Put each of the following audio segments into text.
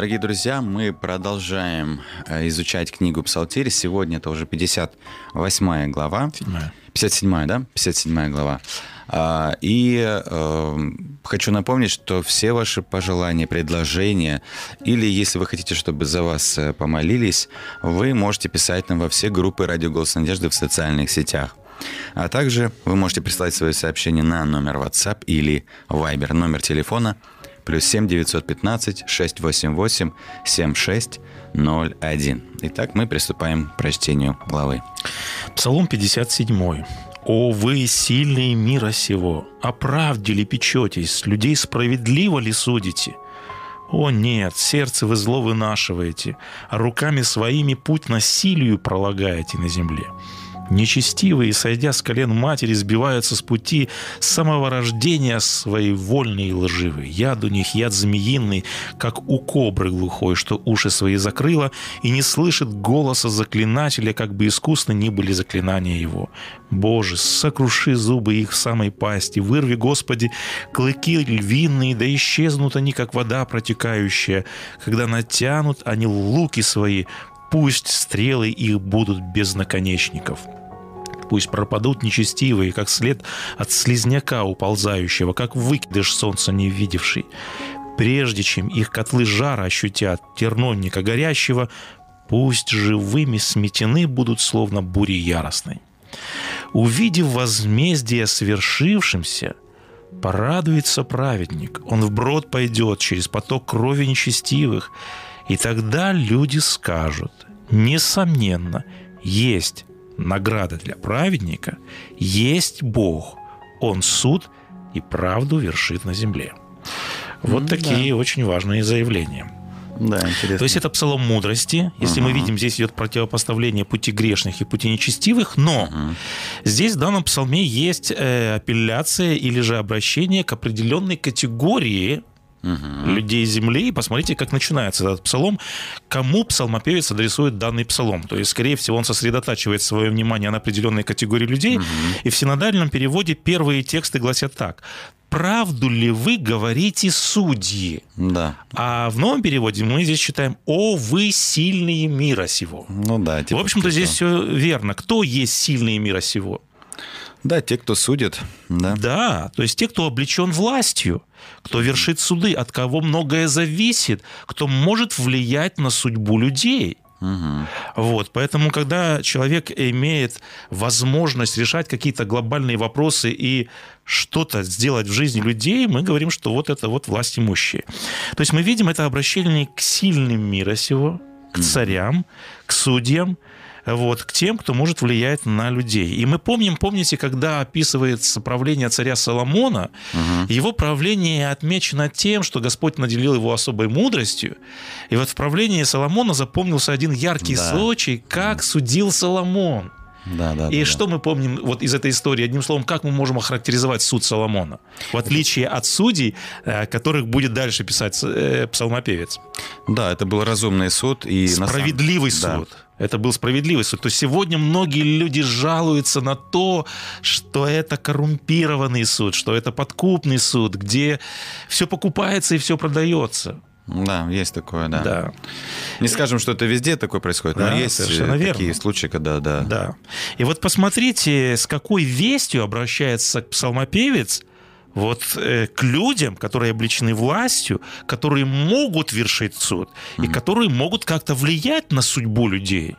Дорогие друзья, мы продолжаем э, изучать книгу Псалтирь. Сегодня это уже 58 глава. 57 да? 57 глава. А, И э, хочу напомнить, что все ваши пожелания, предложения, или если вы хотите, чтобы за вас э, помолились, вы можете писать нам во все группы «Радио Голос Надежды» в социальных сетях. А также вы можете прислать свои сообщения на номер WhatsApp или Viber. Номер телефона плюс 7 915 688 7601. Итак, мы приступаем к прочтению главы. Псалом 57. «О вы, сильные мира сего, о ли печетесь, людей справедливо ли судите? О нет, сердце вы зло вынашиваете, а руками своими путь насилию пролагаете на земле. Нечестивые, сойдя с колен матери, сбиваются с пути с самого рождения своей вольные и лживые. Яд у них яд змеиный, как у кобры глухой, что уши свои закрыла и не слышит голоса заклинателя, как бы искусно ни были заклинания его. Боже, сокруши зубы их в самой пасти, вырви, Господи, клыки львиные, да исчезнут они, как вода протекающая, когда натянут они луки свои, пусть стрелы их будут без наконечников. Пусть пропадут нечестивые, как след от слизняка уползающего, как выкидыш солнца не видевший. Прежде чем их котлы жара ощутят, терновника горящего, пусть живыми сметены будут, словно бури яростной. Увидев возмездие свершившимся, порадуется праведник. Он вброд пойдет через поток крови нечестивых, и тогда люди скажут, несомненно, есть награда для праведника, есть Бог, Он суд и правду вершит на земле. Вот М, такие да. очень важные заявления. Да, интересно. То есть это псалом мудрости. Если мы Ага. видим, здесь идет противопоставление пути грешных и пути нечестивых, но здесь в данном псалме есть э, апелляция или же обращение к определенной категории людей земли. И посмотрите, как начинается этот псалом. Кому псалмопевец адресует данный псалом? То есть, скорее всего, он сосредотачивает свое внимание на определенной категории людей. И в синодальном переводе первые тексты гласят так. «Правду ли вы говорите, судьи?» Да. А в новом переводе мы здесь читаем «О, вы сильные мира сего». Ну да. типа в общем-то, здесь все верно. Кто есть сильные мира сего? Да, те, кто судит, да. Да, то есть те, кто облечен властью, кто вершит суды, от кого многое зависит, кто может влиять на судьбу людей. Вот, поэтому, когда человек имеет возможность решать какие-то глобальные вопросы и что-то сделать в жизни людей, мы говорим, что вот это вот власть имущие. То есть мы видим это обращение к сильным мира сего, к царям, к судьям, вот, к тем, кто может влиять на людей. И мы помним, помните, когда описывается правление царя Соломона, угу. его правление отмечено тем, что Господь наделил его особой мудростью. И вот в правлении Соломона запомнился один яркий да. случай, как судил Соломон. Да, да, и да, что да. мы помним вот из этой истории? Одним словом, как мы можем охарактеризовать суд Соломона? В отличие от судей, э, которых будет дальше писать э, псалмопевец. Да, это был разумный суд. И Справедливый самом... суд. Да. Это был справедливый суд. То есть сегодня многие люди жалуются на то, что это коррумпированный суд, что это подкупный суд, где все покупается и все продается. Да, есть такое, да. Да. Не скажем, что это везде такое происходит, да, но есть такие верно. случаи, когда да. Да. И вот посмотрите, с какой вестью обращается псалмопевец вот э, к людям, которые обличены властью, которые могут вершить суд mm-hmm. и которые могут как-то влиять на судьбу людей.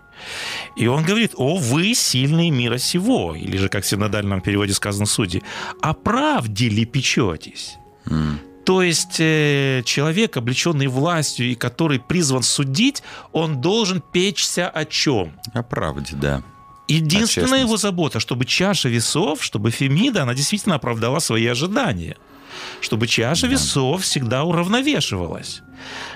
И он говорит, о, вы сильные мира сего, или же, как в синодальном переводе сказано судьи, о правде ли печетесь? Mm. То есть э, человек, облеченный властью и который призван судить, он должен печься о чем? О правде, да. Единственная его забота, чтобы чаша весов, чтобы Фемида, она действительно оправдала свои ожидания. Чтобы чаша да. весов всегда уравновешивалась.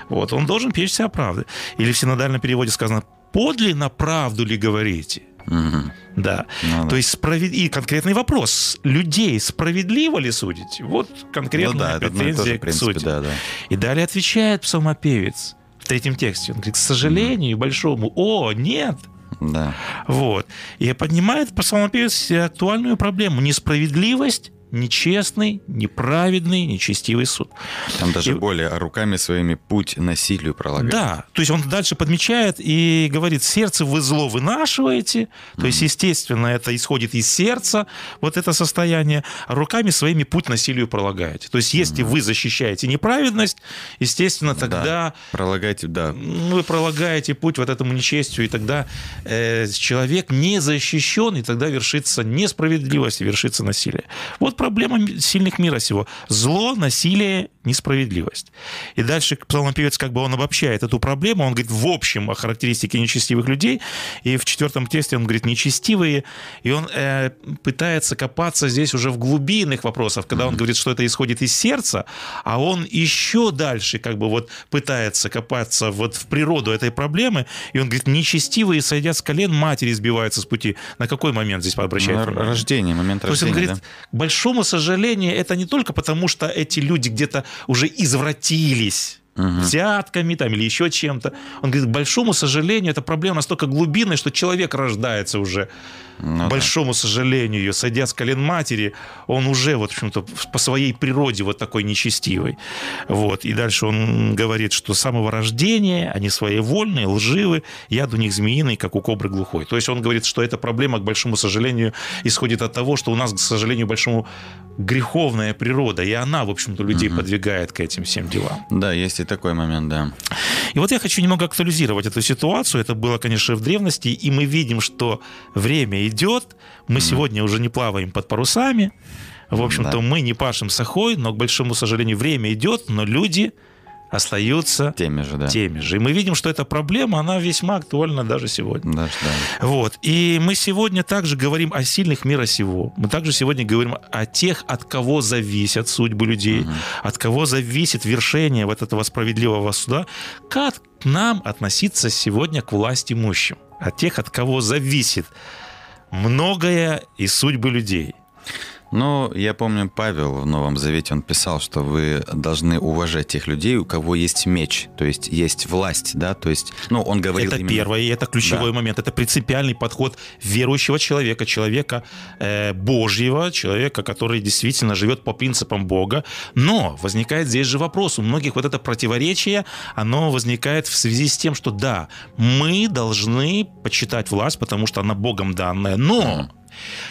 Вот, он должен печься о правде. Или в синодальном переводе сказано, подлинно правду ли говорите? Угу. Да. Ну, да. То есть справед... и конкретный вопрос. Людей справедливо ли судить? Вот конкретная ну, да, претензия к сути. Да, да. И далее отвечает псалмопевец в третьем тексте. Он говорит, к сожалению, большому, о, нет, да. Вот. И поднимает псалмопевец актуальную проблему. Несправедливость нечестный, неправедный, нечестивый суд. Там даже и, более руками своими путь насилию пролагает. Да, то есть он дальше подмечает и говорит, сердце вы зло вынашиваете, то mm-hmm. есть, естественно, это исходит из сердца, вот это состояние, а руками своими путь насилию пролагаете. То есть, если mm-hmm. вы защищаете неправедность, естественно, тогда... Да, пролагаете, да. Вы пролагаете путь вот этому нечестию, и тогда э, человек не защищен, и тогда вершится несправедливость, и вершится насилие. Вот проблема сильных мира сего. Зло, насилие, несправедливость. И дальше псалмопевец как бы он обобщает эту проблему, он говорит в общем о характеристике нечестивых людей, и в четвертом тесте он говорит нечестивые, и он э, пытается копаться здесь уже в глубинных вопросах, когда он говорит, что это исходит из сердца, а он еще дальше как бы вот пытается копаться вот в природу этой проблемы, и он говорит, нечестивые, сойдя с колен, матери сбиваются с пути. На какой момент здесь обращает внимание? Рождение, момент То рождения, есть он говорит, да? Большому сожалению, это не только потому, что эти люди где-то уже извратились угу. взятками там, или еще чем-то. Он говорит, к большому сожалению, эта проблема настолько глубинная, что человек рождается уже ну, большому да. сожалению, ее, сойдя с колен матери, он уже, вот, в общем-то, по своей природе вот такой нечестивый. Вот. И дальше он говорит, что с самого рождения они своевольные, лживы, яд у них змеиный, как у кобры глухой. То есть он говорит, что эта проблема, к большому сожалению, исходит от того, что у нас, к сожалению, большому греховная природа, и она, в общем-то, людей угу. подвигает к этим всем делам. Да, есть такой момент, да. И вот я хочу немного актуализировать эту ситуацию. Это было, конечно, в древности, и мы видим, что время идет, мы mm сегодня уже не плаваем под парусами, в общем-то, да. мы не пашем сахой, но, к большому сожалению, время идет, но люди остаются теми же, да. теми же. И мы видим, что эта проблема, она весьма актуальна даже сегодня. Даже, да. Вот. И мы сегодня также говорим о сильных мира сего. Мы также сегодня говорим о тех, от кого зависят судьбы людей, угу. от кого зависит вершение вот этого справедливого суда. Как нам относиться сегодня к власти имущим? От тех, от кого зависит многое из судьбы людей. Ну, я помню, Павел в Новом Завете, он писал, что вы должны уважать тех людей, у кого есть меч, то есть есть власть, да, то есть, ну, он говорил Это именно... первое, и это ключевой да. момент, это принципиальный подход верующего человека, человека э, Божьего, человека, который действительно живет по принципам Бога, но возникает здесь же вопрос, у многих вот это противоречие, оно возникает в связи с тем, что да, мы должны почитать власть, потому что она Богом данная, но...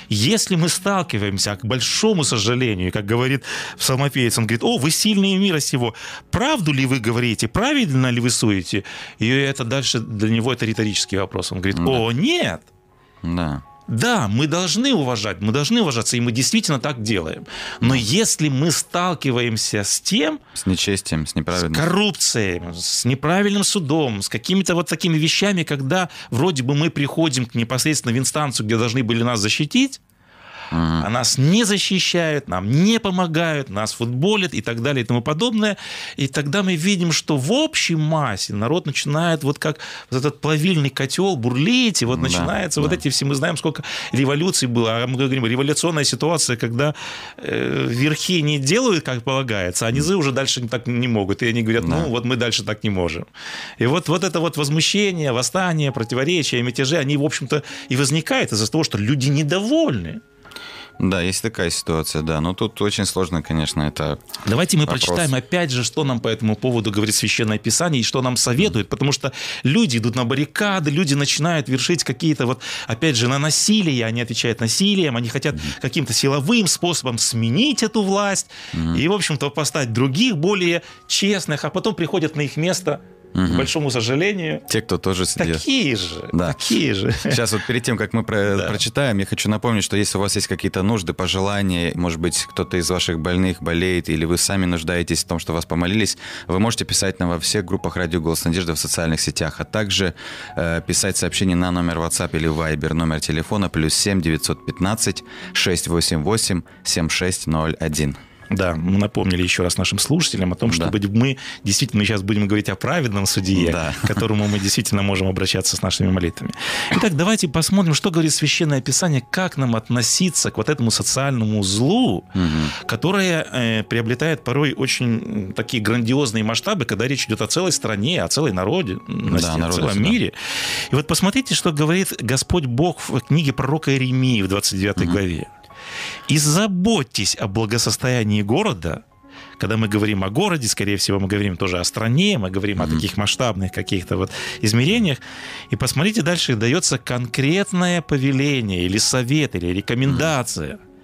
Если мы сталкиваемся, к большому сожалению, как говорит псалмопевец, он говорит, о, вы сильные мира сего, правду ли вы говорите, правильно ли вы суете? И это дальше для него это риторический вопрос. Он говорит, о, нет. Да. Да, мы должны уважать, мы должны уважаться, и мы действительно так делаем. Но если мы сталкиваемся с тем... С нечестием, с неправильным... С коррупцией, с неправильным судом, с какими-то вот такими вещами, когда вроде бы мы приходим непосредственно в инстанцию, где должны были нас защитить, а нас не защищают, нам не помогают, нас футболят и так далее и тому подобное. И тогда мы видим, что в общей массе народ начинает вот как вот этот плавильный котел бурлить, и вот да, начинается да. вот эти все, мы знаем, сколько революций было, а мы говорим, революционная ситуация, когда э, верхи не делают, как полагается, а низы уже дальше так не могут, и они говорят, да. ну вот мы дальше так не можем. И вот, вот это вот возмущение, восстание, противоречия, мятежи, они, в общем-то, и возникают из-за того, что люди недовольны. Да, есть такая ситуация, да. Но тут очень сложно, конечно, это. Давайте мы вопрос. прочитаем опять же, что нам по этому поводу говорит Священное Писание и что нам советует, потому что люди идут на баррикады, люди начинают вершить какие-то вот, опять же, на насилие, они отвечают насилием, они хотят mm-hmm. каким-то силовым способом сменить эту власть mm-hmm. и, в общем-то, поставить других более честных, а потом приходят на их место угу. к большому сожалению. Те, кто тоже сидят. Такие же, да. такие же. Сейчас вот перед тем, как мы про- да. прочитаем, я хочу напомнить, что если у вас есть какие-то нужды, пожелания, может быть, кто-то из ваших больных болеет, или вы сами нуждаетесь в том, что вас помолились, вы можете писать нам во всех группах «Радио Голос Надежды» в социальных сетях, а также э, писать сообщение на номер WhatsApp или Viber, номер телефона плюс 7 915 688 7601. Да, мы напомнили еще раз нашим слушателям о том, что да. мы действительно сейчас будем говорить о праведном судье, да. к которому мы действительно можем обращаться с нашими молитвами. Итак, давайте посмотрим, что говорит Священное Писание, как нам относиться к вот этому социальному злу, угу. которое э, приобретает порой очень такие грандиозные масштабы, когда речь идет о целой стране, о целой народе, да, народе, о целом да. мире. И вот посмотрите, что говорит Господь Бог в книге пророка Иеремии в 29 угу. главе. И заботьтесь о благосостоянии города, когда мы говорим о городе, скорее всего, мы говорим тоже о стране, мы говорим mm-hmm. о таких масштабных каких-то вот измерениях. И посмотрите, дальше дается конкретное повеление или совет, или рекомендация. Mm-hmm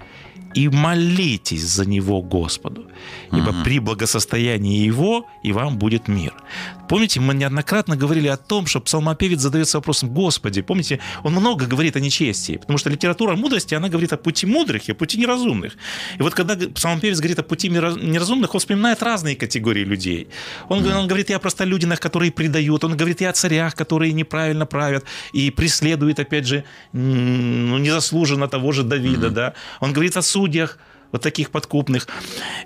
и молитесь за него Господу, ибо угу. при благосостоянии его и вам будет мир. Помните, мы неоднократно говорили о том, что псалмопевец задается вопросом, Господи, помните, он много говорит о нечестии, потому что литература мудрости, она говорит о пути мудрых и о пути неразумных. И вот когда псалмопевец говорит о пути неразумных, он вспоминает разные категории людей. Он, он говорит и о простолюдинах, которые предают, он говорит и о царях, которые неправильно правят и преследуют, опять же, ну, незаслуженно того же Давида, mm да. Он говорит о судьях, вот таких подкупных.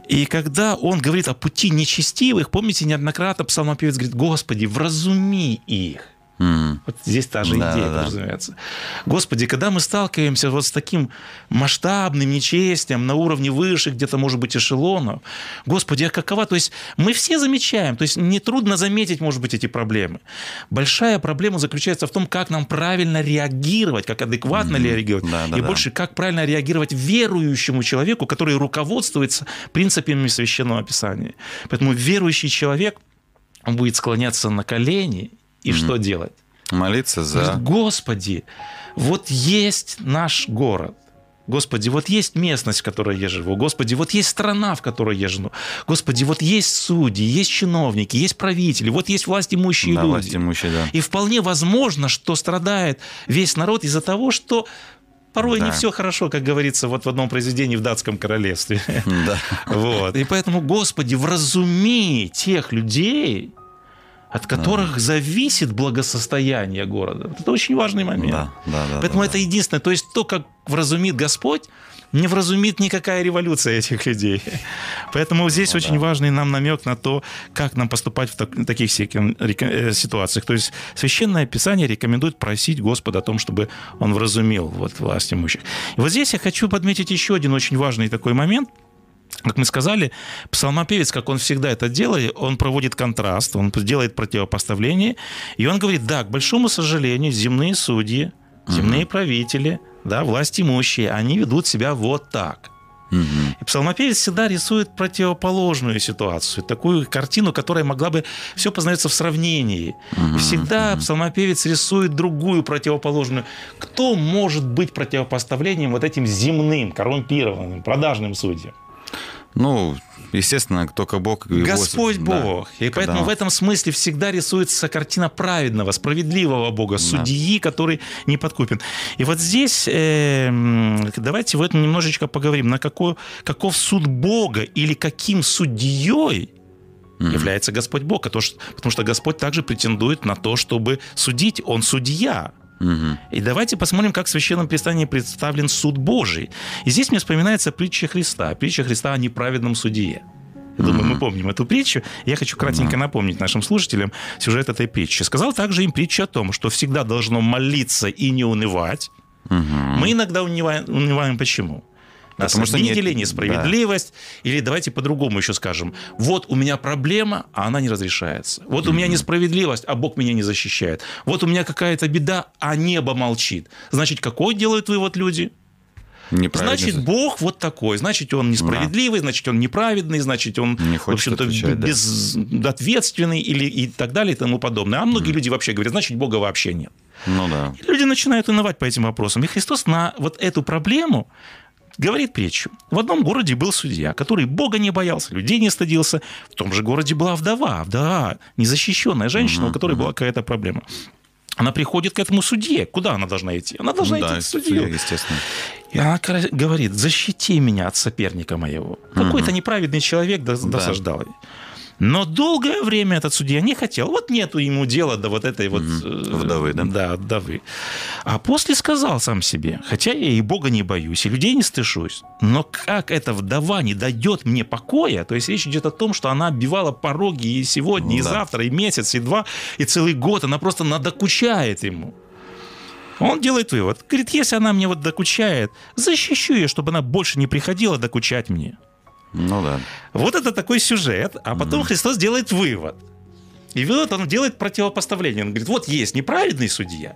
И когда он говорит о пути нечестивых, помните, неоднократно псалмопевец говорит, Господи, вразуми их. Mm. Вот здесь та же да, идея, да. разумеется. Господи, когда мы сталкиваемся вот с таким масштабным нечестием на уровне выше, где-то, может быть, эшелонов, Господи, а какова? То есть мы все замечаем, то есть нетрудно заметить, может быть, эти проблемы. Большая проблема заключается в том, как нам правильно реагировать, как адекватно mm-hmm. реагировать, да, да, и да. больше, как правильно реагировать верующему человеку, который руководствуется принципами Священного Писания. Поэтому верующий человек, он будет склоняться на колени и что делать? Молиться за... Господи, вот есть наш город. Господи, вот есть местность, в которой я живу. Господи, вот есть страна, в которой я живу. Господи, вот есть судьи, есть чиновники, есть правители, вот есть власть имущие да, люди. Власть имущие, да. И вполне возможно, что страдает весь народ из-за того, что порой да. не все хорошо, как говорится вот в одном произведении в датском королевстве. Да. Вот. И поэтому, Господи, вразуми тех людей, от которых да. зависит благосостояние города. Это очень важный момент. Да, да, да, Поэтому да, это да. единственное. То есть то, как вразумит Господь, не вразумит никакая революция этих людей. Поэтому здесь ну, очень да. важный нам намек на то, как нам поступать в, так, таких э, ситуациях. То есть Священное Писание рекомендует просить Господа о том, чтобы Он вразумил вот, власть имущих. И вот здесь я хочу подметить еще один очень важный такой момент – как мы сказали, псалмопевец, как он всегда это делает, он проводит контраст, он делает противопоставление, и он говорит, да, к большому сожалению, земные судьи, земные угу. правители, да, власть имущие, они ведут себя вот так. И псалмопевец всегда рисует противоположную ситуацию, такую картину, которая могла бы все познается в сравнении. И всегда псалмопевец рисует другую противоположную. Кто может быть противопоставлением вот этим земным, коррумпированным, продажным судьям? Ну, естественно, только Бог. и Господь его, Бог. Да, и поэтому в этом смысле всегда рисуется картина праведного, справедливого Бога, судьи, да. который не подкупен. И вот здесь э, давайте в этом немножечко поговорим. На какой, каков суд Бога или каким судьей mm-hmm. является Господь Бог? Потому что, потому что Господь также претендует на то, чтобы судить. Он судья. Угу. И давайте посмотрим, как в Священном Писании представлен суд Божий. И здесь мне вспоминается притча Христа. Притча Христа о неправедном судье. Я думаю, мы помним эту притчу. Я хочу кратенько напомнить нашим слушателям сюжет этой притчи. Сказал также им притча о том, что всегда должно молиться и не унывать. Угу. Мы иногда унываем, унываем почему? Нас Потому что обидели, нет... несправедливость. Да. Или давайте по-другому еще скажем. Вот у меня проблема, а она не разрешается. Вот mm-hmm. у меня несправедливость, а Бог меня не защищает. Вот у меня какая-то беда, а небо молчит. Значит, какой делают вывод люди? Значит, Бог вот такой. Значит, он несправедливый, да. значит, он неправедный, значит, он, не в общем-то, безответственный да. или и так далее и тому подобное. А многие mm. люди вообще говорят, значит, Бога вообще нет. Ну да. И люди начинают унывать по этим вопросам. И Христос на вот эту проблему Говорит притчу. В одном городе был судья, который Бога не боялся, людей не стыдился. В том же городе была вдова, вдова, незащищенная женщина, у которой была какая-то проблема. Она приходит к этому судье. Куда она должна идти? Она должна да, идти к судье. естественно. И она говорит, защити меня от соперника моего. Какой-то неправедный человек досаждал ей. Но долгое время этот судья не хотел. Вот нету ему дела до вот этой вот... Э, вдовы, да? Да, вдовы. А после сказал сам себе, хотя я и Бога не боюсь, и людей не стышусь, но как эта вдова не дает мне покоя, то есть речь идет о том, что она оббивала пороги и сегодня, и да. завтра, и месяц, и два, и целый год, она просто надокучает ему. Он делает вывод. Говорит, если она мне вот докучает, защищу ее, чтобы она больше не приходила докучать мне. Ну да. Вот это такой сюжет, а потом mm Христос делает вывод. И вывод он делает противопоставление. Он говорит, вот есть неправедный судья,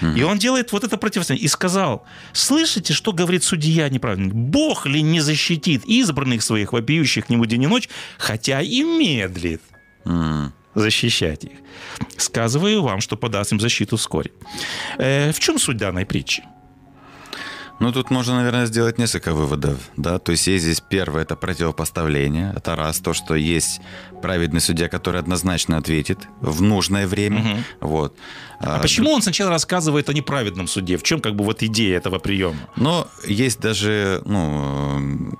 mm И он делает вот это противостояние. И сказал, слышите, что говорит судья неправильно? Бог ли не защитит избранных своих, вопиющих к нему день и ночь, хотя и медлит mm защищать их? Сказываю вам, что подаст им защиту вскоре. Э, в чем суть данной притчи? Ну, тут можно, наверное, сделать несколько выводов, да, то есть есть здесь первое, это противопоставление, это раз, то, что есть праведный судья, который однозначно ответит в нужное время, угу. вот. А, а почему он сначала рассказывает о неправедном суде? В чем как бы вот идея этого приема? Но есть даже, ну,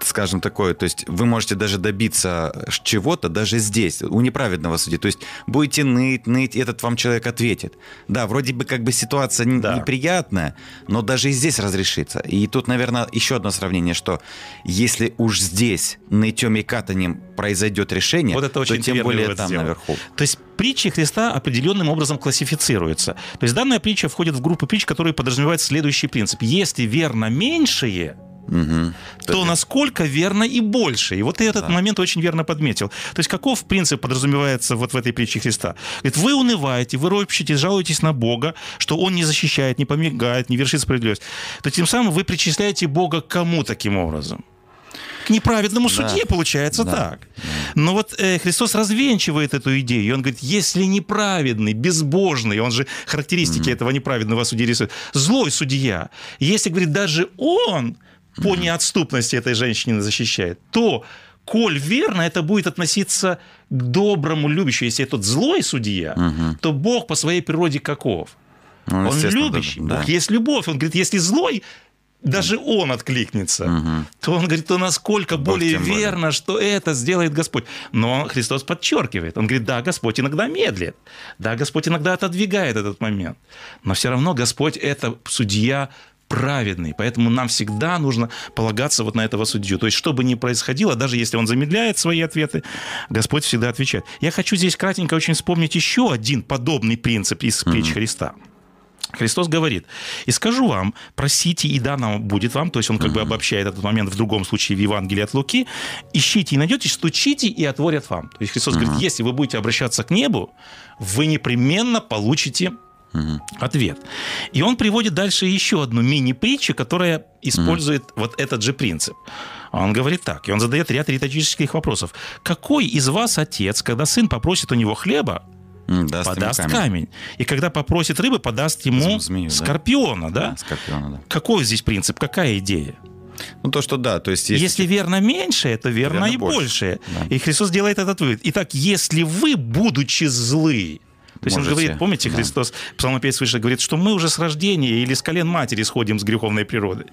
скажем, такое, то есть вы можете даже добиться чего-то даже здесь, у неправедного судьи. То есть будете ныть, ныть, этот вам человек ответит. Да, вроде бы как бы ситуация да. неприятная, но даже и здесь разрешится. И тут, наверное, еще одно сравнение, что если уж здесь нытьем и катанием произойдет решение, вот это очень то тем более там сделал. наверху. То есть притчи Христа определенным образом классифицируются. То есть данная притча входит в группу притч, которые подразумевают следующий принцип. Если верно меньшее, угу. то насколько верно и больше. И вот ты этот да. момент очень верно подметил. То есть каков принцип подразумевается вот в этой притче Христа? Говорит, вы унываете, вы ропщите, жалуетесь на Бога, что Он не защищает, не помогает, не вершит справедливость. То тем самым вы причисляете Бога к кому таким образом? к неправедному да. судье, получается да. так. Но вот э, Христос развенчивает эту идею, и он говорит, если неправедный, безбожный, он же характеристики mm-hmm. этого неправедного судьи рисует, злой судья, если, говорит, даже он по неотступности этой женщины защищает, то коль верно, это будет относиться к доброму, любящему. Если этот злой судья, угу. то Бог по своей природе каков? Ну, он любящий. Да. Бог есть любовь. Он говорит, если злой, даже он откликнется, угу. то он говорит, то насколько Бог более верно, более. что это сделает Господь. Но Христос подчеркивает, он говорит, да, Господь иногда медлит, да, Господь иногда отодвигает этот момент, но все равно Господь это судья праведный. Поэтому нам всегда нужно полагаться вот на этого судью. То есть, что бы ни происходило, даже если он замедляет свои ответы, Господь всегда отвечает. Я хочу здесь кратенько очень вспомнить еще один подобный принцип из плеч mm-hmm. Христа. Христос говорит, и скажу вам, просите, и дано будет вам, то есть он как uh-huh. бы обобщает этот момент в другом случае в Евангелии от Луки, ищите и найдете, стучите и отворят вам. То есть Христос uh-huh. говорит, если вы будете обращаться к небу, вы непременно получите Ответ. И он приводит дальше еще одну мини-притчу, которая использует вот этот же принцип. Он говорит так, и он задает ряд риторических вопросов. Какой из вас отец, когда сын попросит у него хлеба, даст подаст камень. камень. И когда попросит рыбы, подаст ему Зм- змею, скорпиона, да? Да, скорпиона, да. Какой здесь принцип, какая идея? Ну, то, что да, то есть... есть Если верно меньшее, то верно, Верно и больше. большее. Да. И Христос делает этот вывод. Итак, если вы, будучи злы, то есть он говорит, помните, да. Христос, псалмопевец выше говорит, что мы уже с рождения или с колен матери сходим с греховной природы.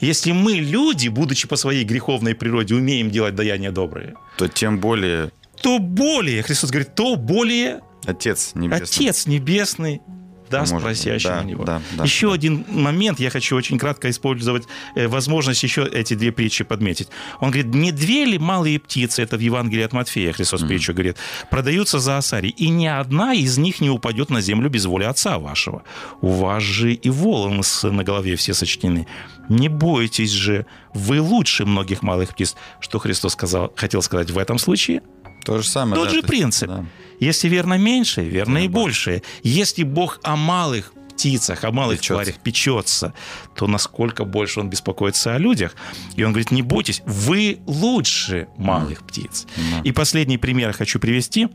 Если мы, люди, будучи по своей греховной природе, умеем делать даяния добрые, то тем более то более, Христос говорит, то более Отец Небесный. Отец Небесный даст Может, просящему да, него. да, да, еще да. один момент, я хочу очень кратко использовать э, возможность еще эти две притчи подметить. Он говорит, не две ли малые птицы, это в Евангелии от Матфея Христос притчу говорит, продаются за осари, и ни одна из них не упадет на землю без воли Отца вашего. У вас же и волосы на голове все сочтены. Не бойтесь же, вы лучше многих малых птиц. Что Христос сказал, хотел сказать в этом случае? То же самое. Тот да, же принцип. да. Если верно меньше, верно и Верно большее. Если Бог о малых птицах, о малых Печется. тварях печется, то насколько больше Он беспокоится о людях. И Он говорит, не бойтесь, вы лучше малых птиц. Да. И последний пример хочу привести.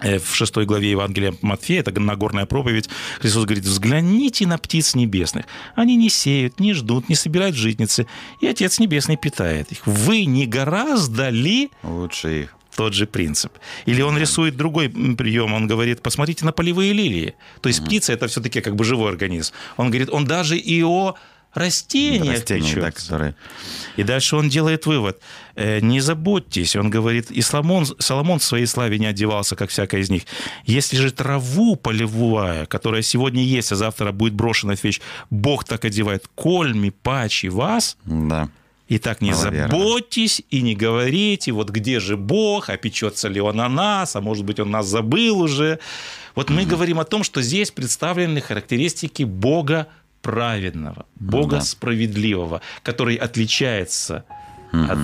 Э, В шестой главе Евангелия Матфея, это Нагорная проповедь, Христос говорит, взгляните на птиц небесных. Они не сеют, не ждут, не собирают житницы, и Отец Небесный питает их. Вы не гораздо ли Лучше их. Тот же принцип. Или он рисует другой прием, он говорит, посмотрите на полевые лилии. То есть птица это все-таки как бы живой организм. Он говорит, он даже и о растениях Растения, да, которые... И дальше он делает вывод. э, Не заботьтесь, он говорит, и Соломон, Соломон в своей славе не одевался, как всякая из них. Если же траву полевая, которая сегодня есть, а завтра будет брошена в вещь, Бог так одевает, кольми пачи вас, Да. Итак, не Маловерно. заботьтесь и не говорите, вот где же Бог, а печется ли Он о нас, а может быть, Он нас забыл уже. Вот мы говорим о том, что здесь представлены характеристики Бога праведного, Бога Да. справедливого, который отличается от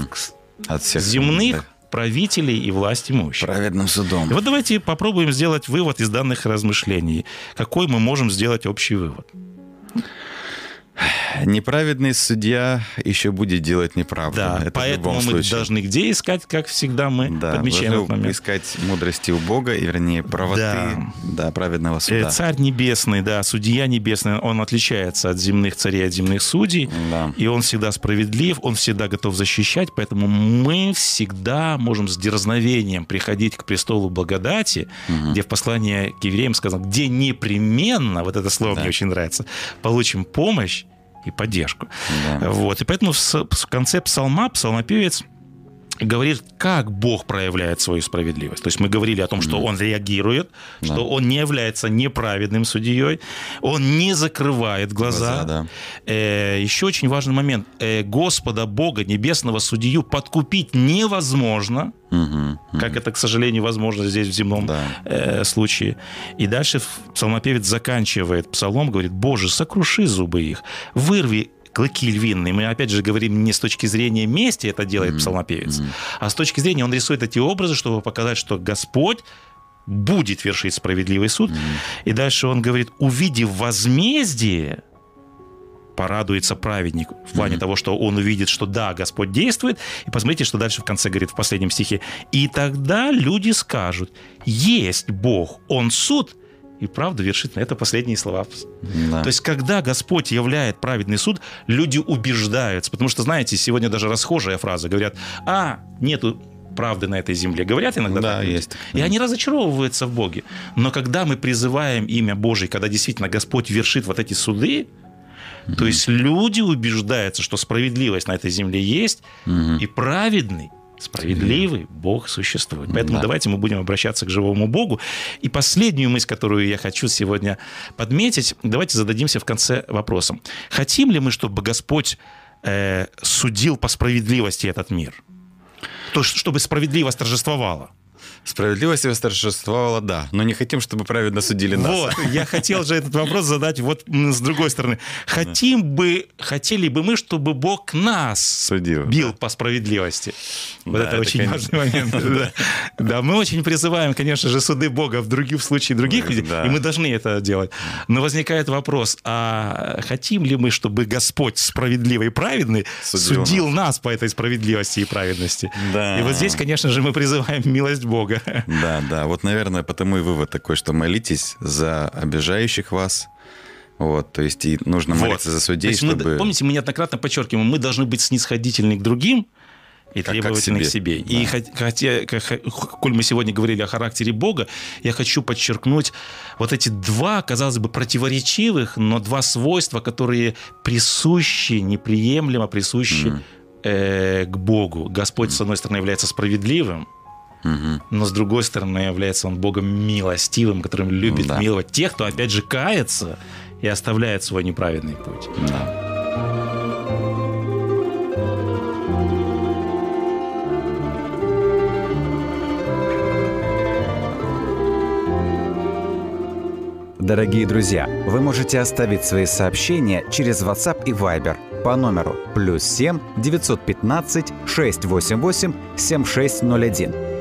От всех земных да, правителей и власть имущих. праведным судом. И вот давайте попробуем сделать вывод из данных размышлений. Какой мы можем сделать общий вывод? Неправедный судья еще будет делать неправду. Да, Это поэтому мы случае. должны где искать, как всегда мы да, подмечаем этот момент. искать мудрости у Бога, и вернее правоты, Да. да, праведного Э, суда. Царь небесный, да, судья небесный, он отличается от земных царей, от земных судей, Да. и он всегда справедлив, он всегда готов защищать, поэтому мы всегда можем с дерзновением приходить к престолу благодати, где в послании к евреям сказано, где непременно, вот это слово Да. мне очень нравится, получим помощь и поддержку. Да. Вот. И поэтому в конце псалма псалмопевец говорит, как Бог проявляет свою справедливость. То есть мы говорили о том, что Он реагирует, Да. что Он не является неправедным судьей, Он не закрывает глаза. Глаза, да. Э, еще очень важный момент. Э, Господа Бога, небесного судью, подкупить невозможно, Мгм. как это, к сожалению, возможно здесь в земном Да. э, случае. И дальше псалмопевец заканчивает псалом, говорит, «Боже, сокруши зубы их, вырви клыки львиные». Мы, опять же, говорим не с точки зрения мести это делает псалмопевец, а с точки зрения он рисует эти образы, чтобы показать, что Господь будет вершить справедливый суд. И дальше он говорит, увидев возмездие, порадуется праведник в плане того, что он увидит, что да, Господь действует. И посмотрите, что дальше в конце говорит в последнем стихе. И тогда люди скажут, есть Бог, Он суд, и правда вершит. Это последние слова. Да. То есть, когда Господь являет праведный суд, люди убеждаются. Потому что, знаете, сегодня даже расхожая фраза. Говорят, а, нету правды на этой земле. Говорят иногда Да, так есть. И они разочаровываются в Боге. Но когда мы призываем имя Божие, когда действительно Господь вершит вот эти суды, то есть люди убеждаются, что справедливость на этой земле есть, и праведный, справедливый Бог существует. Поэтому Да. давайте мы будем обращаться к живому Богу. И последнюю мысль, которую я хочу сегодня подметить, давайте зададимся в конце вопросом. Хотим ли мы, чтобы Господь э, судил по справедливости этот мир? То, чтобы справедливость торжествовала. Справедливость восторжествовала, да, но не хотим, чтобы праведно судили нас. Вот, я хотел же этот вопрос задать вот с другой стороны. Хотим бы, хотели бы мы, чтобы Бог нас Судил. бил по справедливости. Вот Да, это, это, очень конечно. важный момент. Да. Да, мы очень призываем, конечно же, суды Бога в других в случае других Ой, людей, да. и мы должны это делать. Но возникает вопрос, а хотим ли мы, чтобы Господь справедливый и праведный Судил судил, нас по этой справедливости и праведности? Да. И вот здесь, конечно же, мы призываем милость Бога. Да, да. Вот, наверное, потому и вывод такой, что молитесь за обижающих вас. Вот, то есть и нужно молиться за То судей, есть мы, чтобы... помните, мы неоднократно подчеркиваем, мы должны быть снисходительны к другим и Как- как требовательны к себе. себе. И Да. хот- хотя, как- коль мы сегодня говорили о характере Бога, я хочу подчеркнуть вот эти два, казалось бы, противоречивых, но два свойства, которые присущи, неприемлемо присущи э, к Богу. Господь, с одной стороны, является справедливым, Но с другой стороны является он Богом милостивым, которым любит Да. миловать тех, кто опять же кается и оставляет свой неправедный путь. Да. Дорогие друзья, вы можете оставить свои сообщения через WhatsApp и Viber по номеру плюс 7 915 688 7601